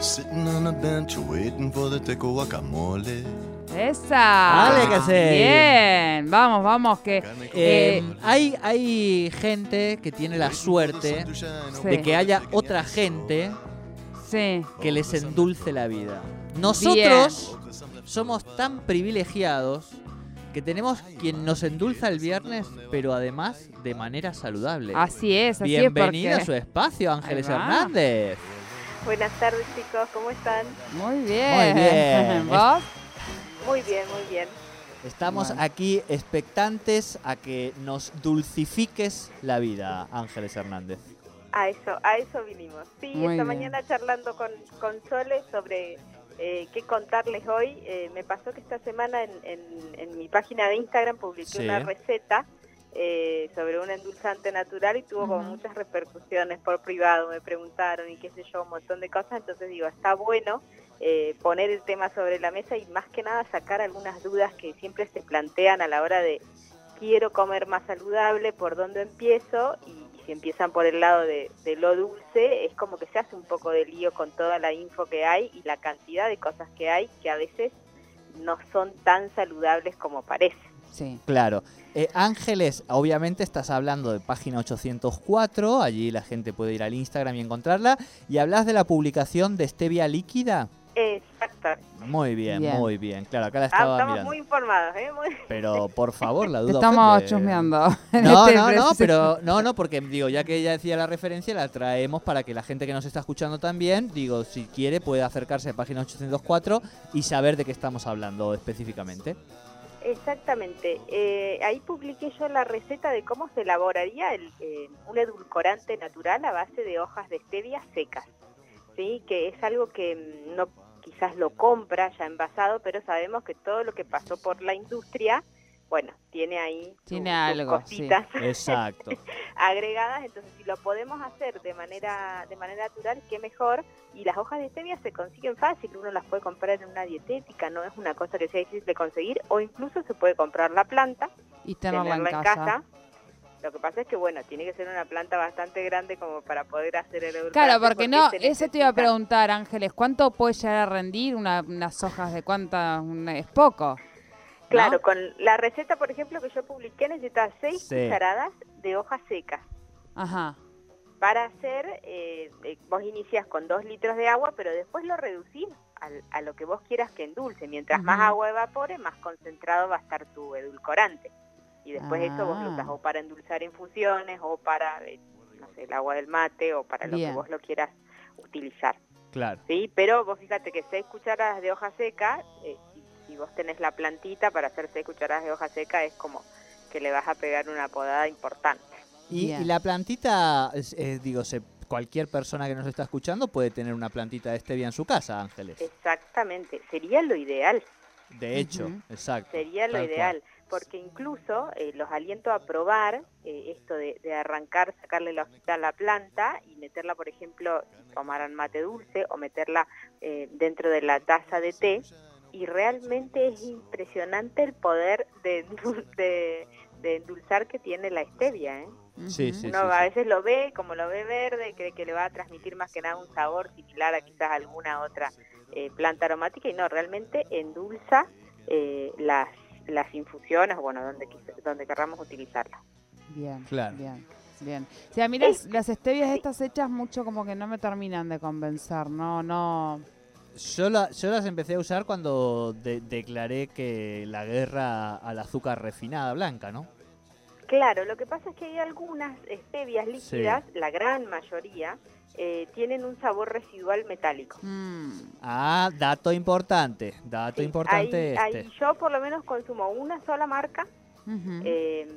Sitting on a bench waiting for the teco guacamole. ¡Esa! Dale, que sí. Bien, vamos, vamos, que... Eh, hay, hay gente que tiene la suerte Sí. de que haya otra gente Sí, que les endulce la vida. Nosotros somos tan privilegiados que tenemos quien nos endulza el viernes, pero además de manera saludable. así es, así Bienvenido es a porque... su espacio, Ángeles. Hernández. Buenas tardes chicos, ¿cómo están? Muy bien. Muy bien. ¿Vos? Muy bien, muy bien. Estamos Bueno. aquí expectantes a que nos dulcifiques la vida, Ángeles Hernández. A eso, a eso vinimos. Sí, Muy esta bien. mañana charlando con, con Sole sobre eh, qué contarles hoy. eh, me pasó que esta semana en, en- en mi página de Instagram publiqué Sí. una receta eh, sobre un endulzante natural y tuvo como muchas repercusiones por privado, me preguntaron y qué sé yo, un montón de cosas. Entonces digo, está bueno eh, poner el tema sobre la mesa y más que nada sacar algunas dudas que siempre se plantean a la hora de quiero comer más saludable, por dónde empiezo y, y si empiezan por el lado de, de lo dulce, es como que se hace un poco de lío con toda la info que hay y la cantidad de cosas que hay que a veces no son tan saludables como parece. Sí. Claro. Eh, Ángeles, obviamente estás hablando de página 804, allí la gente puede ir al Instagram y encontrarla. Y hablas de la publicación de Stevia líquida. Exacto. Muy bien, Bien. muy bien. Claro, acá la Ah, estaba estamos mirando. muy informados, ¿eh? Muy- Pero por favor, la Te duda. estamos ofende. chusmeando. en No, este no, no, pero no, no, porque digo, ya que ella decía la referencia, la traemos para que la gente que nos está escuchando también, digo, si quiere puede acercarse a página 804 y saber de qué estamos hablando específicamente. Exactamente. Eh, ahí publiqué yo la receta de cómo se elaboraría el, un edulcorante natural a base de hojas de stevia secas. Sí, que es algo que mm, no quizás lo compra ya envasado, pero sabemos que todo lo que pasó por la industria, bueno, tiene ahí Tiene sus algo, cositas Exacto. agregadas, entonces si lo podemos hacer de manera de manera natural, qué mejor. Y las hojas de stevia se consiguen fácil, uno las puede comprar en una dietética, no es una cosa que sea difícil de conseguir, o incluso se puede comprar la planta, Y tenerla tenerla en casa. Lo que pasa es que, bueno, tiene que ser una planta bastante grande como para poder hacer el Claro, porque no, se eso te iba a preguntar, Ángeles, ¿cuánto puede llegar a rendir una- unas hojas de cuántas? una- Es poco. ¿No? Claro, con la receta, por ejemplo, que yo publiqué, necesitas seis Sí. cucharadas de hojas secas. Ajá. para hacer, eh, eh, vos inicias con dos litros de agua, pero después lo reducís al- a lo que vos quieras que endulce. Mientras más agua evapore, más concentrado va a estar tu edulcorante. Y después eso vos lo usas Ah. o para endulzar infusiones, o para, eh, no sé, el agua del mate, o para lo que vos lo quieras utilizar. Claro. ¿sí? Pero vos fíjate que seis cucharadas de hoja seca, eh, si, vos tenés la plantita para hacer seis cucharadas de hoja seca, es como que le vas a pegar una podada importante. Y, y la plantita, es- es, digo, se, cualquier persona que nos está escuchando puede tener una plantita de stevia en su casa, Ángeles. Exactamente, sería lo ideal. De hecho, exacto. Sería lo cual. ideal, porque incluso eh, los aliento a probar eh, esto de, de arrancar, sacarle la hojita a la planta y meterla, por ejemplo, si tomaran mate dulce o meterla eh, dentro de la taza de té. Y realmente es impresionante el poder de, endul- de, de endulzar que tiene la stevia. ¿eh? Sí, sí. Uno a veces lo ve, como lo ve verde, cree que le va a transmitir más que nada un sabor similar a quizás alguna otra eh, planta aromática y no, realmente endulza eh, las, las infusiones, bueno, donde, donde querramos utilizarlas. Bien, Claro. bien, bien. O sea, a mí las, las stevias estas hechas mucho como que no me terminan de convencer, no, no. Yo, la- yo las empecé a usar cuando de- declaré que la guerra al azúcar refinada blanca, ¿no? Claro, lo que pasa es que hay algunas stevias líquidas, la gran mayoría, eh, tienen un sabor residual metálico. Mm, Ah, dato importante, dato Sí, importante ahí- este. ahí yo por lo menos consumo una sola marca, eh,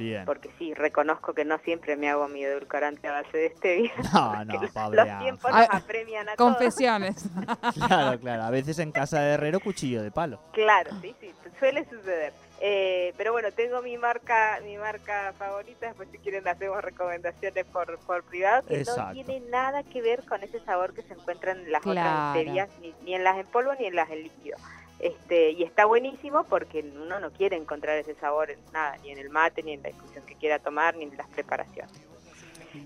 Bien. porque sí, reconozco que no siempre me hago mi edulcorante a base de stevia. No, no, pobre los tiempos nos apremian a todos. Confesiones. Claro, claro. A veces en casa de herrero cuchillo de palo. Claro, sí, sí, suele suceder. Eh, pero bueno, tengo mi marca, mi marca favorita, después si quieren hacemos recomendaciones por, por privado, que Exacto. no tiene nada que ver con ese sabor que se encuentra en las Claro. otras ni, ni en las en polvo ni en las en líquido. Este, y está buenísimo porque uno no quiere encontrar ese sabor en nada, ni en el mate, ni en la infusión que quiera tomar, ni en las preparaciones.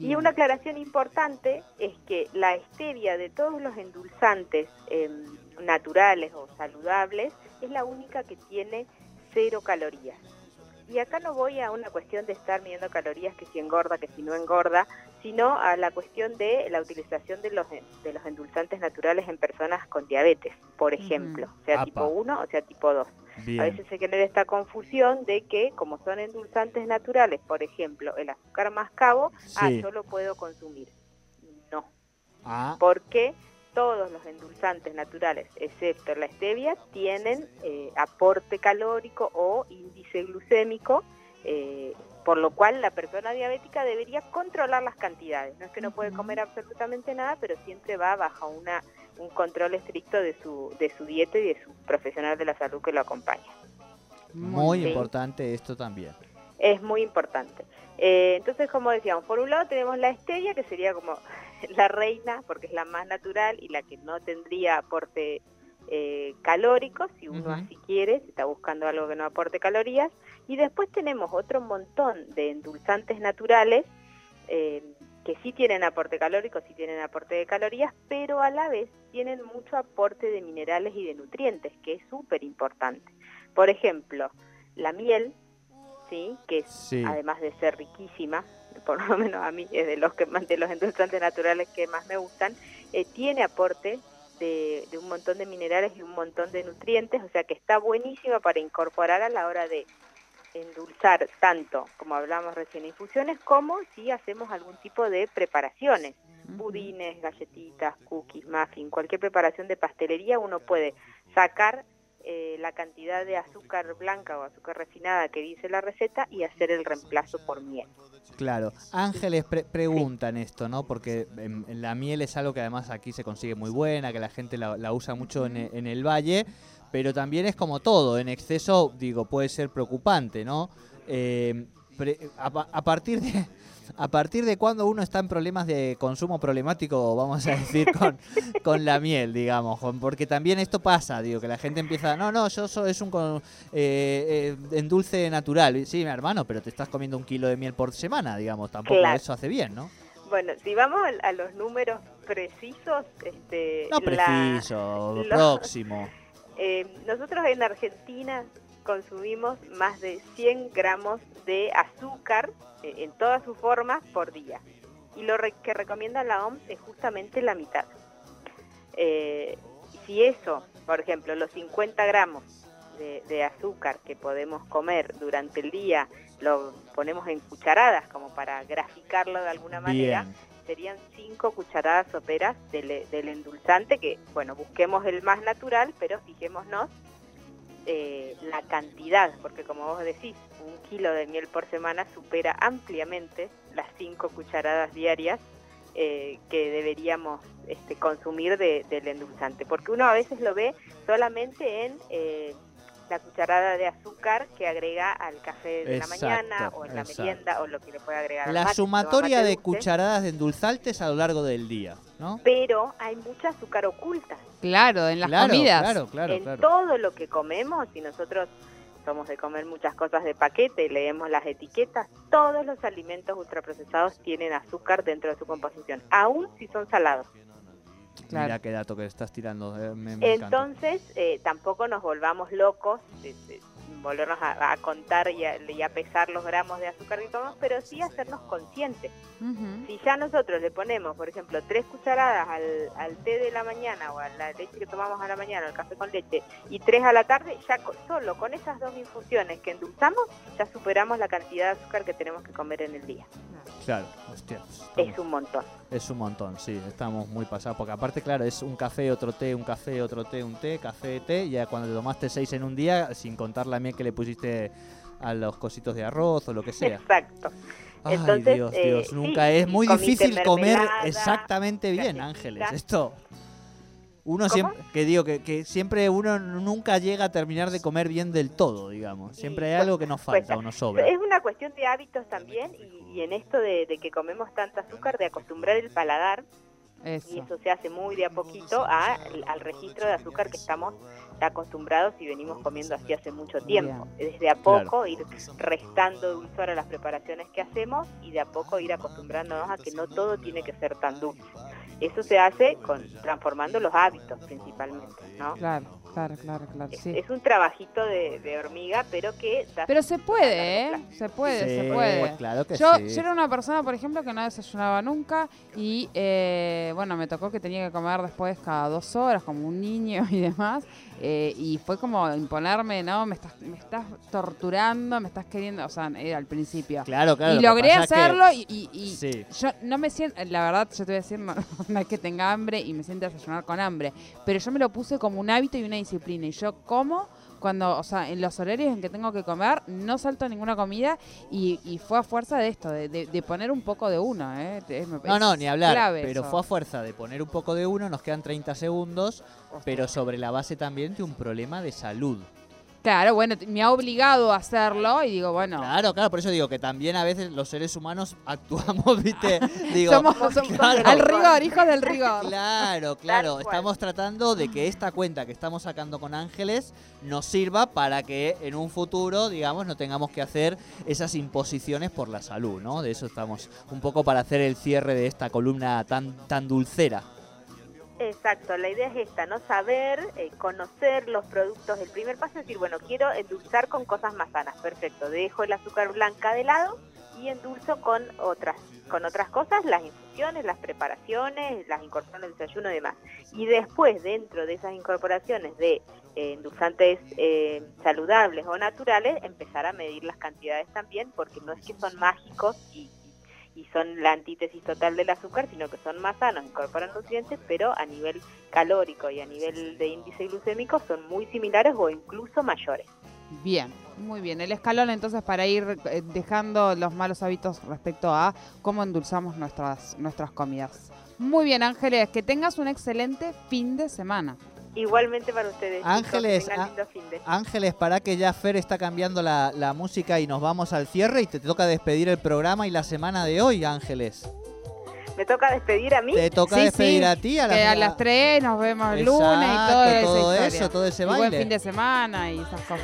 Y una aclaración importante es que la stevia de todos los endulzantes em, naturales o saludables es la única que tiene cero calorías. Y acá no voy a una cuestión de estar midiendo calorías, que si engorda, que si no engorda, sino a la cuestión de la utilización de los, de los endulzantes naturales en personas con diabetes, por ejemplo, sea Apa. tipo 1 o sea tipo 2. Bien. A veces se genera esta confusión de que como son endulzantes naturales, por ejemplo, el azúcar mascabo, ah, Sí. yo lo puedo consumir. No, Ah, porque todos los endulzantes naturales, excepto la stevia, tienen eh, aporte calórico o índice glucémico, eh, por lo cual la persona diabética debería controlar las cantidades. No es que no puede comer absolutamente nada, pero siempre va bajo una, un control estricto de su, de su dieta y de su profesional de la salud que lo acompaña. muy importante esto también. Es muy importante. Eh, entonces, como decíamos, por un lado tenemos la stevia, que sería como la reina, porque es la más natural y la que no tendría aporte eh, calórico, si uno así quiere, si está buscando algo que no aporte calorías. Y después tenemos otro montón de endulzantes naturales eh, que sí tienen aporte calórico, sí tienen aporte de calorías, pero a la vez tienen mucho aporte de minerales y de nutrientes, que es súper importante. Por ejemplo, la miel, ¿sí? que es Sí. además de ser riquísima, por lo menos a mí es de los que de los endulzantes naturales que más me gustan, eh, tiene aporte de, de un montón de minerales y un montón de nutrientes, o sea que está buenísima para incorporar a la hora de endulzar tanto, como hablamos recién, infusiones, como si hacemos algún tipo de preparaciones, budines, galletitas, cookies, muffin, cualquier preparación de pastelería, uno puede sacar eh, la cantidad de azúcar blanca o azúcar refinada que dice la receta y hacer el reemplazo por miel. Claro, Ángeles pre- preguntan esto, ¿no? Porque la miel es algo que además aquí se consigue muy buena, que la gente la, la usa mucho en, e- en el valle, pero también es como todo, en exceso, digo, puede ser preocupante, ¿no? Eh, pre- a, pa- a partir de... ¿A partir de cuando uno está en problemas de consumo problemático, vamos a decir, con, con la miel, digamos? Porque también esto pasa, digo, que la gente empieza, no, no, yo soy es un con- eh, eh, en dulce natural. Sí, mi hermano, pero te estás comiendo un kilo de miel por semana, digamos, tampoco Claro. eso hace bien, ¿no? Bueno, si vamos a, a los números precisos, este, No la- preciso, lo- próximo. Eh, nosotros en Argentina consumimos más de 100 gramos de azúcar eh, en todas sus formas por día. Y lo re- que recomienda la OMS es justamente la mitad. Eh, si eso, por ejemplo, los 50 gramos de, de azúcar que podemos comer durante el día, lo ponemos en cucharadas como para graficarlo de alguna manera, Bien. serían 5 cucharadas soperas del, del endulzante, que bueno, busquemos el más natural, pero fijémonos eh, la cantidad, porque como vos decís, un kilo de miel por semana supera ampliamente las 5 cucharadas diarias eh, que deberíamos este, consumir de- del endulzante, porque uno a veces lo ve solamente en eh, la cucharada de azúcar que agrega al café de Exacto, la mañana o en la exacto. merienda o lo que le puede agregar al La mate, sumatoria de cucharadas de endulzantes a lo largo del día, ¿no? pero hay mucha azúcar oculta Claro, en las claro, comidas. claro, claro, en claro. todo lo que comemos. Si nosotros somos de comer muchas cosas de paquete y leemos las etiquetas, todos los alimentos ultraprocesados tienen azúcar dentro de su composición, aun si son salados. Claro. Mira qué dato que estás tirando. eh, me-. Entonces, eh, tampoco nos volvamos locos, de- de volvernos a, a contar y a, y a pesar los gramos de azúcar que comemos, pero sí hacernos conscientes. Si ya nosotros le ponemos, por ejemplo, tres cucharadas al, al té de la mañana o a la leche que tomamos a la mañana, al café con leche, y tres a la tarde, ya solo con esas dos infusiones que endulzamos, ya superamos la cantidad de azúcar que tenemos que comer en el día. Claro, hostia, pues, Es un montón. Es un montón, sí, estamos muy pasados. Porque aparte, claro, es un café, otro té, un café, otro té, un té, café, té. Y ya cuando te tomaste seis en un día, sin contar la miel que le pusiste a los cositos de arroz o lo que sea. Exacto. Ay, Entonces, Dios, eh, Dios, sí, nunca es muy difícil comer exactamente bien. Ángeles. Esto. Uno ¿Cómo? siempre, que digo, que, que siempre uno nunca llega a terminar de comer bien del todo, digamos. Siempre hay Sí, algo que nos pues, falta o nos sobra. Es una cuestión de hábitos también y, y en esto de, de que comemos tanta azúcar, de acostumbrar el paladar Eso. Y eso se hace muy de a poquito a- al registro de azúcar que estamos acostumbrados y venimos comiendo así hace mucho tiempo. Desde a Claro. poco ir restando dulzor a las preparaciones que hacemos y de a poco ir acostumbrándonos a que no todo tiene que ser tan dulce. Eso se hace con transformando los hábitos principalmente, ¿no? Claro, claro, claro, claro. Es, Sí. es un trabajito de, de hormiga, pero que da Pero se a puede, ¿eh? Se puede, Sí, se puede. Claro que Yo, sí. yo era una persona, por ejemplo, que no desayunaba nunca y, eh, bueno, me tocó que tenía que comer después cada dos horas, como un niño y demás. eh, y fue como imponerme, ¿no? Me estás, me estás torturando, me estás queriendo, o sea, era al principio. Claro, claro. y logré que- hacerlo y, y- y Sí. yo no me siento, la verdad, yo te voy a decir, no, no es que tenga hambre y me sienta desayunar con hambre, pero yo me lo puse como un hábito y una disciplina. Y yo como cuando, o sea, en los horarios en que tengo que comer, no salto ninguna comida y, y fue a fuerza de esto, de, de- de poner un poco de uno, ¿eh? Es- No, no, ni hablar. Pero eso. fue a fuerza de poner un poco de uno, nos quedan 30 segundos, pero sobre la base también de un problema de salud. Claro, bueno, me ha obligado a hacerlo y digo, bueno, Claro, claro, por eso digo que también a veces los seres humanos actuamos, ¿viste? Digo, somos, somos- claro. al rigor, hijos del rigor. Claro, claro. Estamos tratando de que esta cuenta que estamos sacando con Ángeles nos sirva para que en un futuro, digamos, no tengamos que hacer esas imposiciones por la salud, ¿no? De eso estamos un poco para hacer el cierre de esta columna tan, tan dulcera. Exacto, la idea es esta, no saber, eh, conocer los productos. El primer paso es decir, bueno, quiero endulzar con cosas más sanas, perfecto, dejo el azúcar blanca de lado y endulzo con otras, con otras cosas, las infusiones, las preparaciones, las incorporaciones del desayuno y demás. Y después, dentro de esas incorporaciones de eh, endulzantes eh, saludables o naturales, empezar a medir las cantidades también, porque no es que son mágicos y, y son la antítesis total del azúcar, sino que son más sanos, incorporan nutrientes, pero a nivel calórico y a nivel de índice glucémico son muy similares o incluso mayores. Bien, muy bien. El escalón entonces para ir eh, dejando los malos hábitos respecto a cómo endulzamos nuestras, nuestras comidas. Muy bien, Ángeles, que tengas un excelente fin de semana. Igualmente para ustedes. chicos, Ángeles, fin de- Ángeles, para que ya Fer está cambiando la, la música y nos vamos al cierre y te toca despedir el programa y la semana de hoy, Ángeles. Me toca despedir a mí. Te toca Sí, despedir sí, a ti a que a la- las 3 nos vemos el Exacto, lunes y todo, todo eso, todo ese Y buen baile. fin de semana y esas cosas.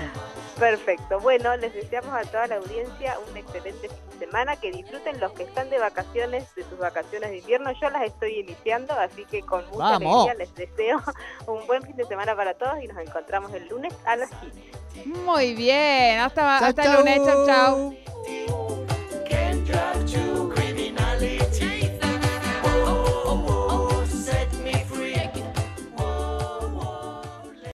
Perfecto. Bueno, les deseamos a toda la audiencia un excelente fin de semana, que disfruten los que están de vacaciones, de sus vacaciones de invierno. Yo las estoy iniciando, así que con mucha Vamos. alegría les deseo un buen fin de semana para todos y nos encontramos el lunes a las 15. Muy bien, hasta, Chau, hasta el lunes, chau chau.